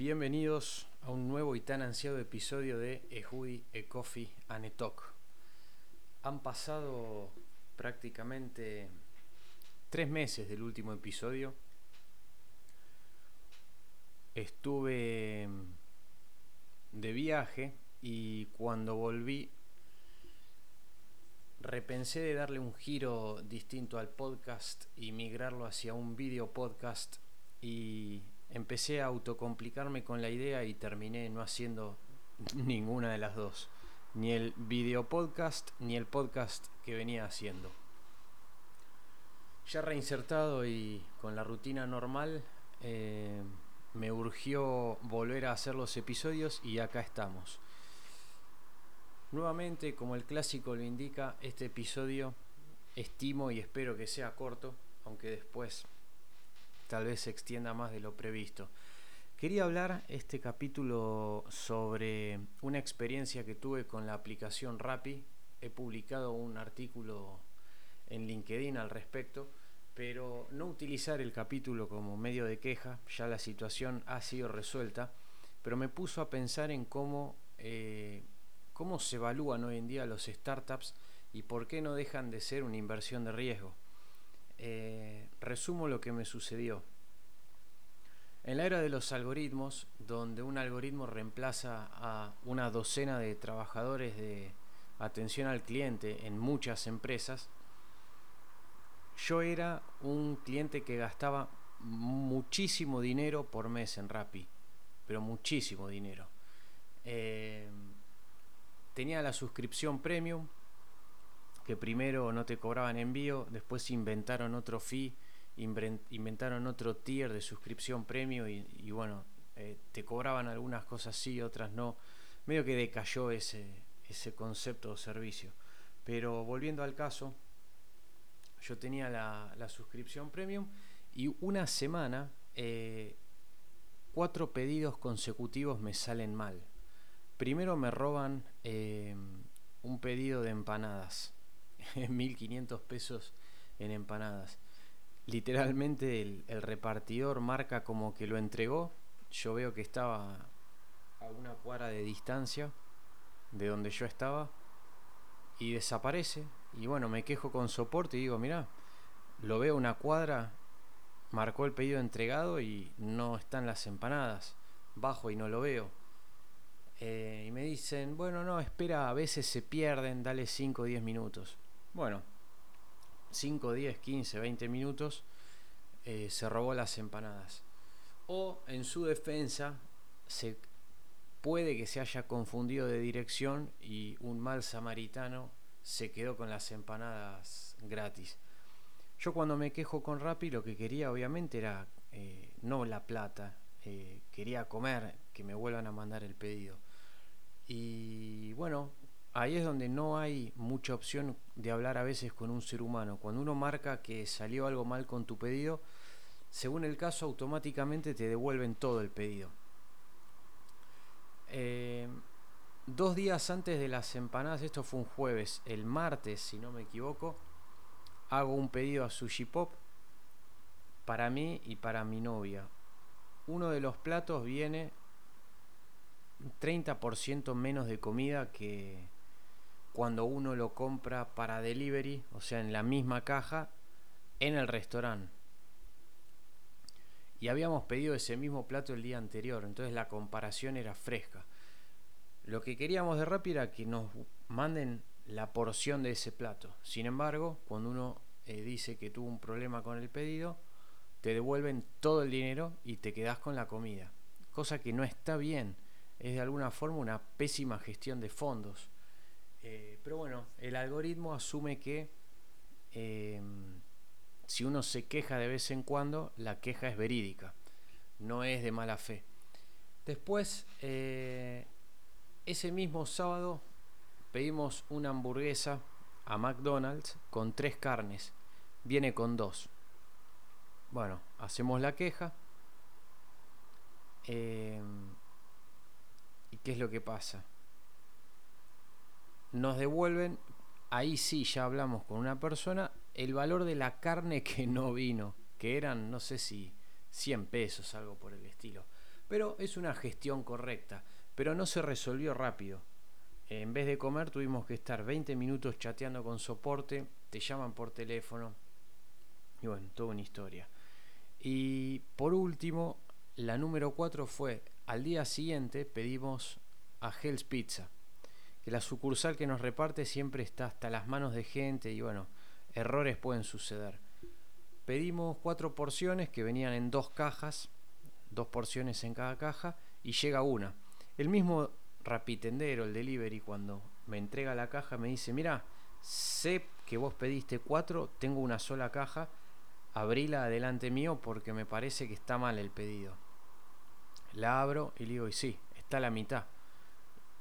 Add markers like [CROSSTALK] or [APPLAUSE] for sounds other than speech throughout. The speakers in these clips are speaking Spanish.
Bienvenidos a un nuevo y tan ansiado episodio de Ehudi, E Coffee and a Talk. Han pasado prácticamente tres meses del último episodio. Estuve de viaje y cuando volví repensé de darle un giro distinto al podcast y migrarlo hacia un video podcast y empecé a autocomplicarme con la idea y terminé no haciendo [LAUGHS] ninguna de las dos. Ni el video podcast ni el podcast que venía haciendo. Ya reinsertado y con la rutina normal, eh, me urgió volver a hacer los episodios y acá estamos. Nuevamente, como el clásico lo indica, este episodio estimo y espero que sea corto, aunque después tal vez se extienda más de lo previsto. Quería hablar este capítulo sobre una experiencia que tuve con la aplicación Rappi. He publicado un artículo en LinkedIn al respecto, pero no utilizar el capítulo como medio de queja, ya la situación ha sido resuelta, pero me puso a pensar en cómo, eh, cómo se evalúan hoy en día los startups y por qué no dejan de ser una inversión de riesgo. Eh, resumo lo que me sucedió. En la era de los algoritmos, donde un algoritmo reemplaza a una docena de trabajadores de atención al cliente en muchas empresas, yo era un cliente que gastaba muchísimo dinero por mes en Rappi, pero muchísimo dinero. Eh, tenía la suscripción premium, que primero no te cobraban envío, después inventaron otro fee, inventaron otro tier de suscripción premium y, bueno, eh, te cobraban algunas cosas sí, otras no. Medio que decayó ese, ese concepto o servicio. Pero volviendo al caso, yo tenía la, suscripción premium y una semana eh, cuatro pedidos consecutivos me salen mal. Primero me roban eh, un pedido de empanadas. [LAUGHS] 1500 pesos en empanadas. Literalmente el, repartidor marca como que lo entregó. Yo veo que estaba a una cuadra de distancia de donde yo estaba y desaparece. Y bueno, me quejo con soporte y digo, mira, lo veo una cuadra, marcó el pedido entregado y no están las empanadas. Bajo y no lo veo. Eh, y me dicen, bueno, no, espera, a veces se pierden, dale 5 o 10 minutos. Bueno, 5, 10, 15, 20 minutos eh, se robó las empanadas. O en su defensa, se puede que se haya confundido de dirección y un mal samaritano se quedó con las empanadas gratis. Yo cuando me quejo con Rappi lo que quería obviamente era eh, no la plata, eh, quería comer, que me vuelvan a mandar el pedido. Y bueno, ahí es donde no hay mucha opción de hablar a veces con un ser humano. Cuando uno marca que salió algo mal con tu pedido, según el caso, automáticamente te devuelven todo el pedido. Eh, dos días antes de las empanadas, esto fue un jueves, el martes, si no me equivoco, hago un pedido a Sushi Pop para mí y para mi novia. Uno de los platos viene 30% menos de comida que, cuando uno lo compra para delivery, o sea, en la misma caja, en el restaurante. Y habíamos pedido ese mismo plato el día anterior, entonces la comparación era fresca. Lo que queríamos de Rappi era que nos manden la porción de ese plato. Sin embargo, cuando uno eh, dice que tuvo un problema con el pedido, te devuelven todo el dinero y te quedas con la comida. Cosa que no está bien. Es de alguna forma una pésima gestión de fondos. Eh, pero bueno, el algoritmo asume que em, si uno se queja de vez en cuando, la queja es verídica, no es de mala fe. Después, eh, ese mismo sábado, pedimos una hamburguesa a McDonald's con tres carnes. Viene con dos. Bueno, hacemos la queja. Em, ¿Y qué es lo que pasa? Nos devuelven, ahí sí ya hablamos con una persona, el valor de la carne [LAUGHS] que no vino, que eran, no sé si 100 pesos, algo por el estilo. Pero es una gestión correcta, pero no se resolvió rápido. En vez de comer tuvimos que estar 20 minutos chateando con soporte, te llaman por teléfono. Y bueno, toda una historia. Y por último, la número 4 fue, al día siguiente pedimos a Hell's Pizza, que la sucursal que nos reparte siempre está hasta las manos de gente y bueno, errores pueden suceder. Pedimos cuatro porciones que venían en dos cajas, dos porciones en cada caja y llega una. El mismo rapitendero, el delivery, cuando me entrega la caja me dice, mira, sé que vos pediste cuatro, tengo una sola caja, abrila adelante mío porque me parece que está mal el pedido. La abro y le digo, y sí, está la mitad.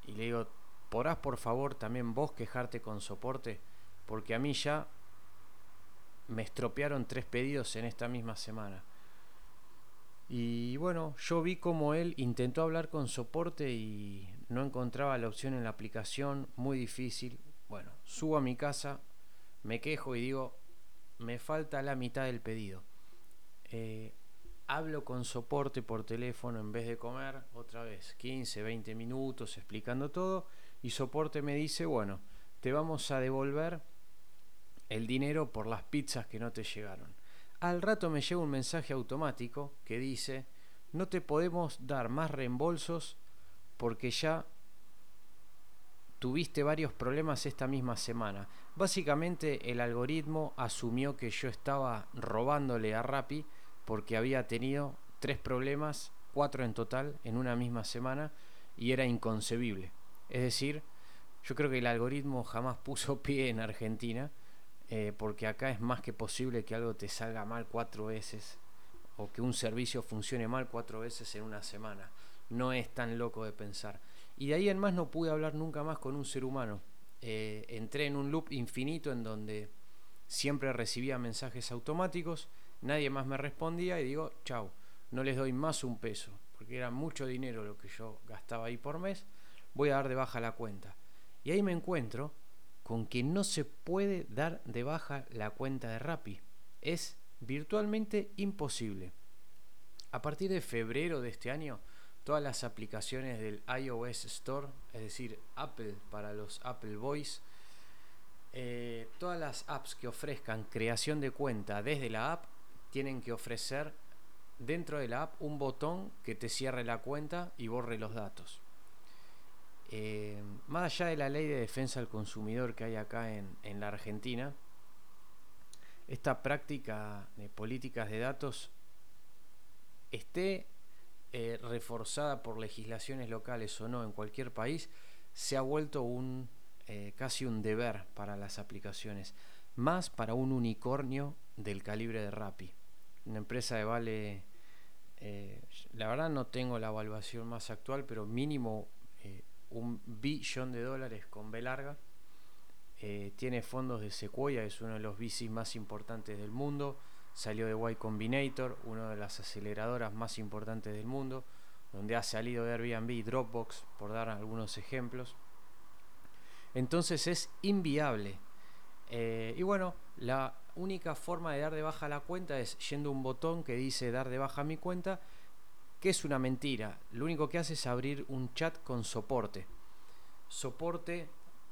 Y le digo, ¿podrás por favor también vos quejarte con soporte? Porque a mí ya me estropearon tres pedidos en esta misma semana. Y bueno, yo vi como él intentó hablar con soporte y no encontraba la opción en la aplicación, muy difícil. Bueno, subo a mi casa, me quejo y digo, me falta la mitad del pedido. Eh, hablo con soporte por teléfono en vez de comer, otra vez 15, 20 minutos explicando todo y soporte me dice, bueno, te vamos a devolver el dinero por las pizzas que no te llegaron. Al rato me llega un mensaje automático que dice, no te podemos dar más reembolsos porque ya tuviste varios problemas esta misma semana. Básicamente el algoritmo asumió que yo estaba robándole a Rappi porque había tenido tres problemas, cuatro en total, en una misma semana, y era inconcebible. Es decir, yo creo que el algoritmo jamás [LAUGHS] puso pie en Argentina, eh, porque acá es más que posible que algo te salga mal cuatro veces, o que un servicio funcione mal cuatro veces en una semana. No es tan loco de pensar. Y de ahí en más no pude hablar nunca más con un ser humano. Eh, entré en un loop infinito en donde siempre recibía mensajes automáticos nadie más me respondía y digo, chau, no les doy más un peso, porque era mucho dinero lo que yo gastaba ahí por mes, voy a dar de baja la cuenta. Y ahí me encuentro con que no se puede dar de baja la cuenta de Rappi. Es virtualmente imposible. A partir de febrero de este año, todas las aplicaciones del iOS Store, es decir, Apple para los Apple Voice, eh, todas las apps que ofrezcan creación de cuenta desde la app tienen que ofrecer dentro de la app un botón que te cierre la cuenta y borre los datos. Eh, más allá de la ley de defensa del consumidor que hay acá en, la Argentina, esta práctica de políticas de datos esté eh, reforzada por legislaciones locales o no en cualquier país, se ha vuelto un eh, casi un deber para las aplicaciones, más para un unicornio del calibre de Rappi. Una empresa de vale, la verdad no tengo la evaluación más actual, pero mínimo un billón de dólares con B larga. Eh, tiene fondos de Sequoia, es uno de los VCs más importantes del mundo. Salió de Y Combinator, una de las aceleradoras más importantes del mundo, donde ha salido de Airbnb y Dropbox, por dar algunos ejemplos. Entonces es inviable. y bueno, la única forma de dar de baja la cuenta es yendo a un botón que dice dar de baja mi cuenta, que es una mentira. Lo único que hace es abrir un chat con soporte. Soporte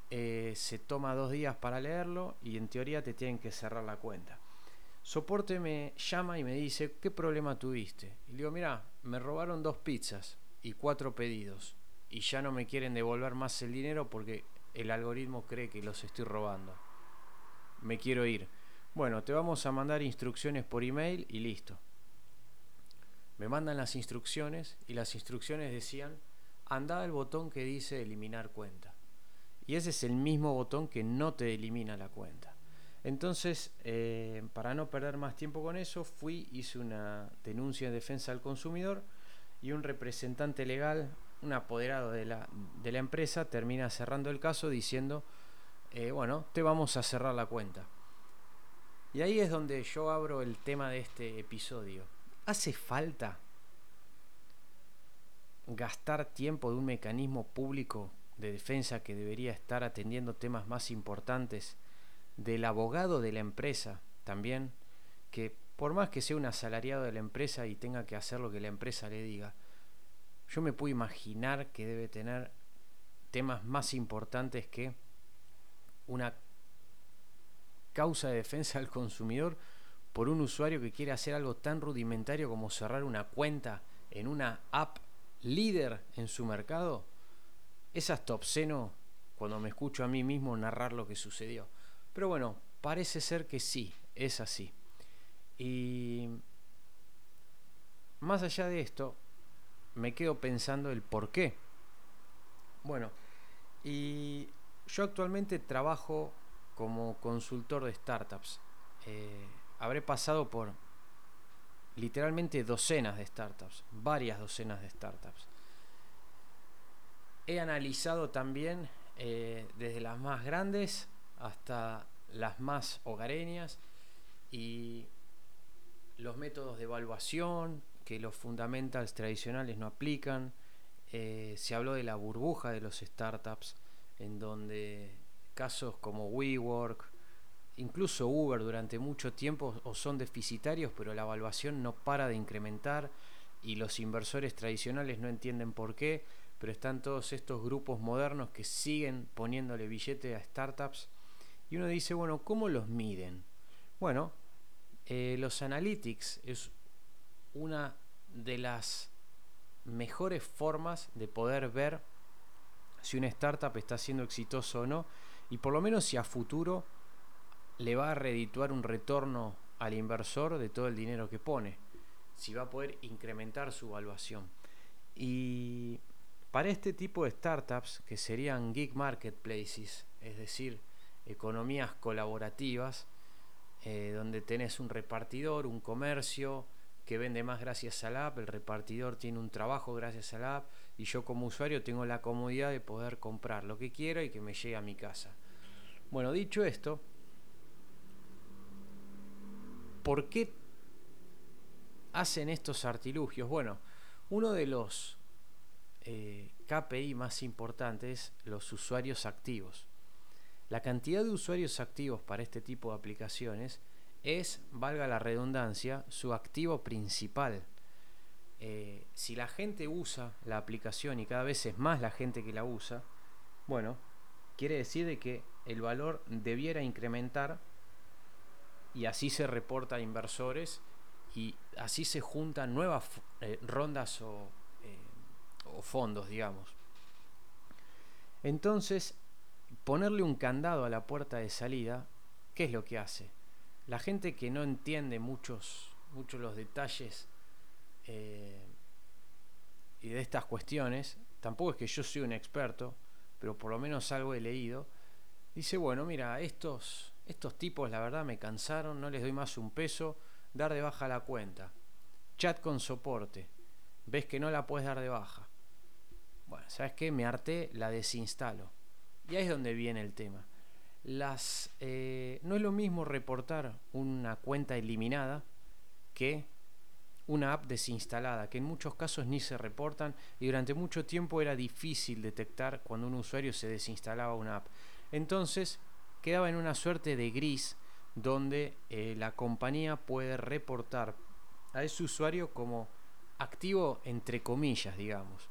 eh, se toma dos días para leerlo y en teoría te tienen que cerrar la cuenta. Soporte me llama y me dice, ¿qué problema tuviste? Y le digo, mira, me robaron dos pizzas y cuatro pedidos y ya no me quieren devolver más el dinero porque el algoritmo cree que los estoy robando. Me quiero ir. Bueno, te vamos a mandar instrucciones por email y listo. Me mandan las instrucciones y las instrucciones decían, anda al botón que dice eliminar cuenta. Y ese es el mismo botón que no te elimina la cuenta. Entonces, eh, para no perder más tiempo con eso, fui, hice una denuncia en defensa del consumidor y un representante legal, un apoderado de la, de la empresa, termina cerrando el caso diciendo, eh, bueno, te vamos a cerrar la cuenta. Y ahí es donde yo abro el tema de este episodio. ¿Hace falta gastar tiempo de un mecanismo público de defensa que debería estar atendiendo temas más importantes del abogado de la empresa también, que por más que sea un asalariado de la empresa y tenga que hacer lo que la empresa le diga, yo me puedo imaginar que debe tener temas más importantes que una causa de defensa del consumidor por un usuario que quiere hacer algo tan rudimentario como cerrar una cuenta en una app líder en su mercado, es hasta obsceno cuando me escucho a mí mismo narrar lo que sucedió. Pero bueno, parece ser que sí, es así. Y más allá de esto, me quedo pensando el por qué. Bueno, y yo actualmente trabajo como consultor de startups. Eh, habré pasado por literalmente docenas de startups, varias docenas de startups. He analizado también eh, desde las más grandes hasta las más hogareñas y los métodos de evaluación que los fundamentals tradicionales no aplican. Eh, se habló de la burbuja de los startups, en donde casos como WeWork, incluso Uber durante mucho tiempo o son deficitarios, pero la evaluación no para de incrementar y los inversores tradicionales no entienden por qué, pero están todos estos grupos modernos que siguen poniéndole billete a startups y uno dice, bueno, ¿cómo los miden? Bueno, eh, los analytics es una de las mejores formas de poder ver si una startup está siendo exitoso o no y por lo menos si a futuro le va a redituar un retorno al inversor de todo el dinero que pone, si va a poder incrementar su evaluación. Y para este tipo de startups, que serían gig marketplaces, es decir, economías colaborativas, eh, donde tenés un repartidor, un comercio que vende más gracias a la app, el repartidor tiene un trabajo gracias a la app y yo como usuario tengo la comodidad de poder comprar lo que quiera y que me llegue a mi casa. Bueno, dicho esto, ¿Por qué hacen estos artilugios? Bueno, uno de los eh, KPI más importantes es los usuarios activos. La cantidad de usuarios activos para este tipo de aplicaciones es, valga la redundancia, su activo principal. Eh, si la gente usa la aplicación y cada vez es más la gente que la usa, bueno, quiere decir de que el valor debiera incrementar y así se reporta a inversores y así se juntan nuevas eh, rondas o, eh, o fondos, digamos. Entonces, ponerle un candado a la puerta de salida, ¿qué es lo que hace? La gente que no entiende muchos, muchos los detalles eh, y de estas cuestiones, tampoco es que yo soy un experto, pero por lo menos algo he leído, dice, bueno, mira, estos estos tipos, la verdad, me cansaron, no les doy más un peso, dar de baja la cuenta. Chat con soporte. Ves que no la puedes dar de baja. Bueno, ¿sabes qué? Me harté, la desinstalo. Y ahí es donde viene el tema. Las, eh, no es lo mismo reportar una cuenta eliminada que una app desinstalada, que en muchos casos ni se reportan y durante mucho tiempo era difícil detectar cuando un usuario se desinstalaba una app. Entonces, quedaba en una suerte de gris donde eh, la compañía puede reportar a ese usuario como activo entre comillas, digamos.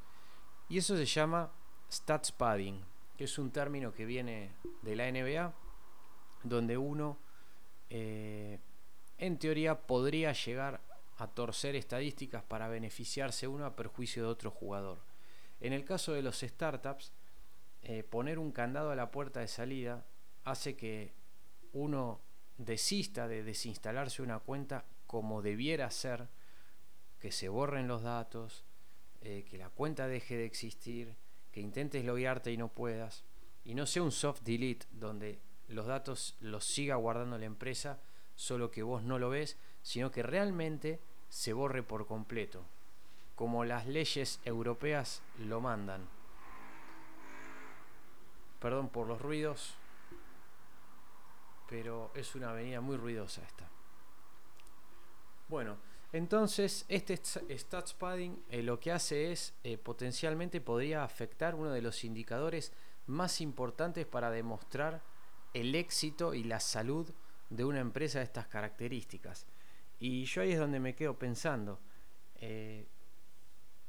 Y eso se llama stats padding, que es un término que viene de la NBA, donde uno eh, en teoría podría llegar a torcer estadísticas para beneficiarse uno a perjuicio de otro jugador. En el caso de los startups, eh, poner un candado a la puerta de salida hace que uno desista de desinstalarse una cuenta como debiera ser, que se borren los datos, eh, que la cuenta deje de existir, que intentes loguearte y no puedas, y no sea un soft delete donde los datos los siga guardando la empresa, solo que vos no lo ves, sino que realmente se borre por completo, como las leyes europeas lo mandan. Perdón por los ruidos, pero es una avenida muy ruidosa esta. Bueno, entonces este stats padding eh, lo que hace es eh, potencialmente podría afectar uno de los indicadores más importantes para demostrar el éxito y la salud de una empresa de estas características. Y yo ahí es donde me quedo pensando. Eh,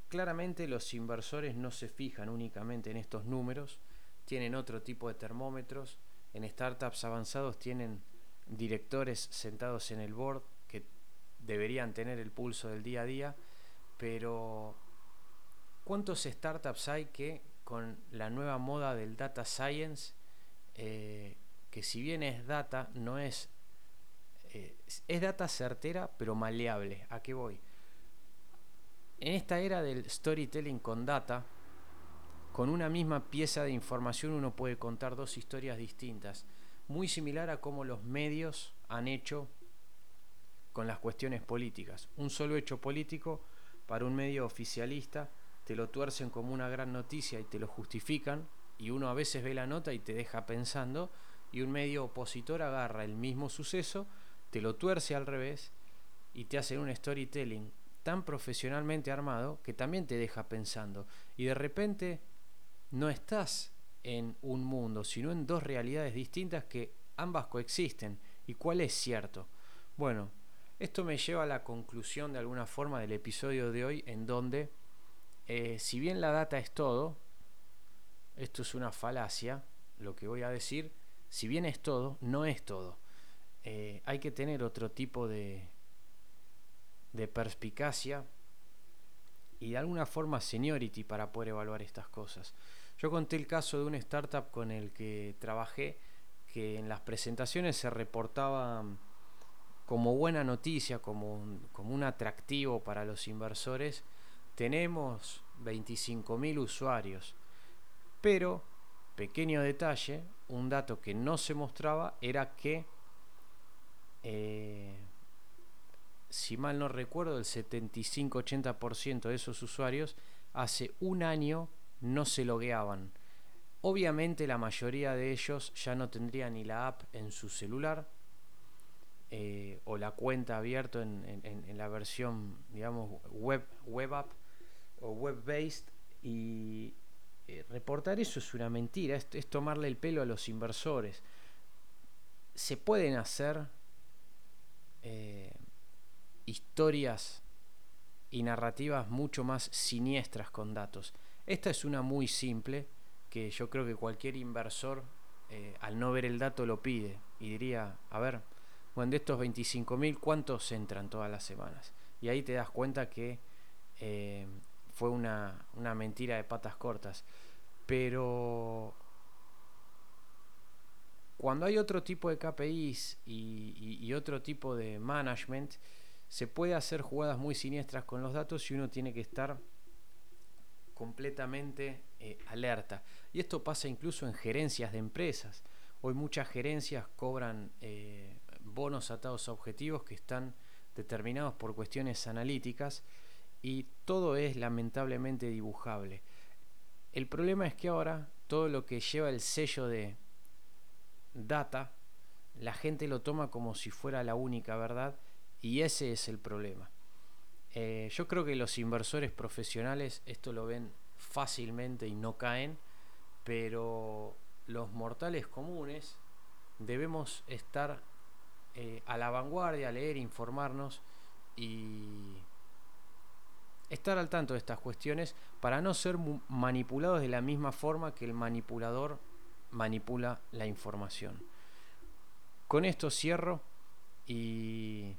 claramente los inversores no se fijan únicamente en estos números, tienen otro tipo de termómetros, en startups avanzados tienen directores sentados en el board que deberían tener el pulso del día a día, pero ¿cuántos startups hay que con la nueva moda del data science, eh, que si bien es data, no es, eh, es data certera, pero maleable? ¿A qué voy? En esta era del storytelling con data, con una misma pieza de información uno puede contar dos historias distintas, muy similar a cómo los medios han hecho con las cuestiones políticas. Un solo hecho político para un medio oficialista te lo tuercen como una gran noticia y te lo justifican y uno a veces ve la nota y te deja pensando y un medio opositor agarra el mismo suceso, te lo tuerce al revés y te hace un storytelling tan profesionalmente armado que también te deja pensando. Y de repente no estás en un mundo, sino en dos realidades distintas que ambas coexisten. ¿Y cuál es cierto? Bueno, esto me lleva a la conclusión de alguna forma del episodio de hoy en donde, eh, si bien la data es todo, esto es una falacia, lo que voy a decir, si bien es todo, no es todo. Eh, hay que tener otro tipo de, de perspicacia y de alguna forma seniority para poder evaluar estas cosas. Yo conté el caso de una startup con el que trabajé que en las presentaciones se reportaba como buena noticia, como un, como un atractivo para los inversores, tenemos 25.000 usuarios. Pero, pequeño detalle, un dato que no se mostraba era que eh, si mal no recuerdo, el 75-80% de esos usuarios hace un año no se logueaban. Obviamente la mayoría de ellos ya no tendrían ni la app en su celular eh, o la cuenta abierta en, la versión, digamos, web, web app o web based y eh, reportar eso es una mentira, es, es tomarle el pelo a los inversores. Se pueden hacer eh, historias y narrativas mucho más siniestras con datos. Esta es una muy simple que yo creo que cualquier inversor eh, al no ver el dato lo pide y diría, a ver, bueno, de estos 25.000, ¿cuántos entran todas las semanas? Y ahí te das cuenta que eh, fue una, mentira de patas cortas. Pero cuando hay otro tipo de KPIs y otro tipo de management, se puede hacer jugadas muy siniestras con los datos y uno tiene que estar completamente eh, alerta. Y esto pasa incluso en gerencias de empresas. Hoy muchas gerencias cobran eh, bonos atados a objetivos que están determinados por cuestiones analíticas y todo es lamentablemente dibujable. El problema es que ahora todo lo que lleva el sello de data, la gente lo toma como si fuera la única verdad y ese es el problema. Eh, yo creo que los inversores profesionales esto lo ven fácilmente y no caen, pero los mortales comunes debemos estar eh, a la vanguardia, leer, informarnos y estar al tanto de estas cuestiones para no ser manipulados de la misma forma que el manipulador manipula la información. Con esto cierro y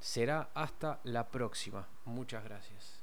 será hasta la próxima. Muchas gracias.